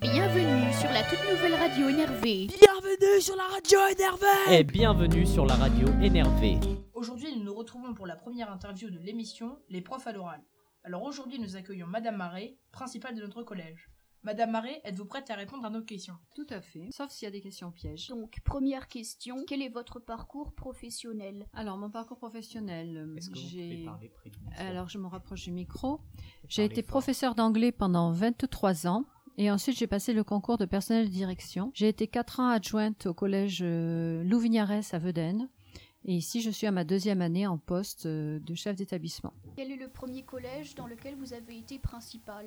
Bienvenue sur la toute nouvelle radio énervée. Bienvenue sur la radio énervée Et bienvenue sur la radio énervée. Aujourd'hui, nous nous retrouvons pour la première interview de l'émission Les profs à l'oral. Alors aujourd'hui, nous accueillons Madame Marais, principale de notre collège. Madame Marais, êtes-vous prête à répondre à nos questions? Tout à fait, sauf s'il y a des questions pièges. Donc, première question, quel est votre parcours professionnel? Alors, mon parcours professionnel, euh, j'ai... Alors, je me rapproche du micro. J'ai été fort. professeur d'anglais pendant 23 ans. Et ensuite, j'ai passé le concours de personnel de direction. J'ai été 4 ans adjointe au collège euh, Louvignares à Vedène. Et ici, je suis à ma deuxième année en poste euh, de chef d'établissement. Quel est le premier collège dans lequel vous avez été principal?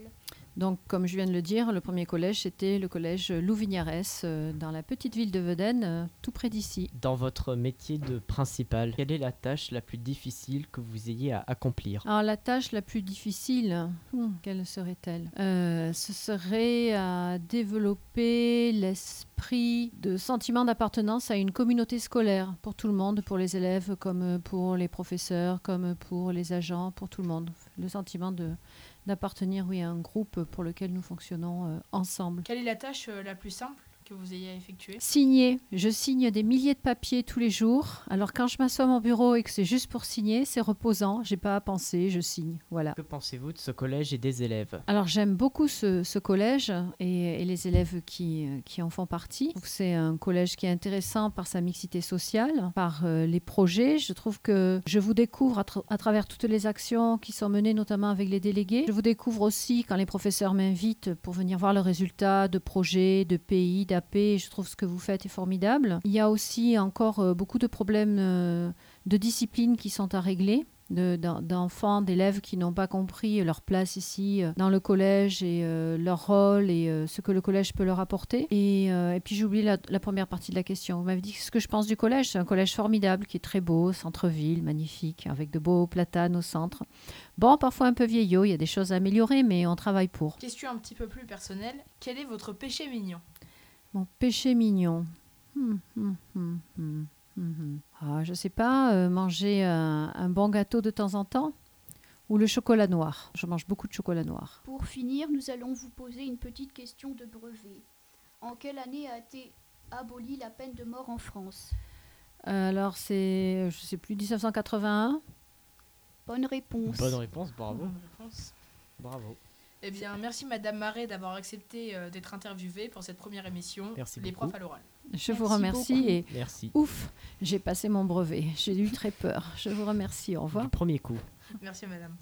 Donc, comme je viens de le dire, le premier collège, c'était le collège Louvignares, euh, dans la petite ville de Vedène, euh, tout près d'ici. Dans votre métier de principal, quelle est la tâche la plus difficile que vous ayez à accomplir? Alors la tâche la plus difficile, hmm, quelle serait-elle? Euh, Ce serait à développer l'esprit de sentiment d'appartenance à une communauté scolaire pour tout le monde, pour les élèves comme pour les professeurs, comme pour les agents, pour tout le monde. Le sentiment de d'appartenir oui, à un groupe pour lequel nous fonctionnons euh, ensemble. Quelle est la tâche euh, la plus simple? Que vous ayez à effectuer Signer. Je signe des milliers de papiers tous les jours. Alors quand je m'assois à mon bureau et que c'est juste pour signer, c'est reposant. J'ai pas à penser, je signe. Voilà. Que pensez-vous de ce collège et des élèves? Alors j'aime beaucoup ce, ce collège et, et les élèves qui, qui en font partie. C'est un collège qui est intéressant par sa mixité sociale, par euh, les projets. Je trouve que je vous découvre à, tra- à travers toutes les actions qui sont menées, notamment avec les délégués. Je vous découvre aussi quand les professeurs m'invitent pour venir voir le résultat de projets, de pays, d'AP. Je trouve ce que vous faites est formidable. Il y a aussi encore euh, beaucoup de problèmes euh, de discipline qui sont à régler de- d'en- d'enfants, d'élèves qui n'ont pas compris leur place ici euh, dans le collège et leur rôle et ce que le collège peut leur apporter. Et, puis j'ai oublié la première partie de la question. Vous m'avez dit ce que je pense du collège. C'est un collège formidable qui est très beau, centre-ville, magnifique, avec de beaux platanes au centre. Bon, parfois un peu vieillot, il y a des choses à améliorer, mais on travaille pour. Question un petit peu plus personnelle, quel est votre péché mignon? Mon péché mignon. Hmm, hmm, hmm. Ah, je sais pas, euh, manger un, un bon gâteau de temps en temps ou le chocolat noir. Je mange beaucoup de chocolat noir. Pour finir, nous allons vous poser une petite question de brevet. En quelle année a été abolie la peine de mort en France? Euh, alors c'est, je sais plus, 1981. Bonne réponse. Bonne réponse, bravo. Bonne réponse. Bravo. Eh bien, merci Madame Marais d'avoir accepté euh, d'être interviewée pour cette première émission, Merci Les beaucoup. profs à l'oral. Je vous Merci remercie beaucoup. et Merci. ouf, j'ai passé mon brevet. J'ai eu très peur. Je vous remercie. Au revoir. Du premier coup. Merci Madame.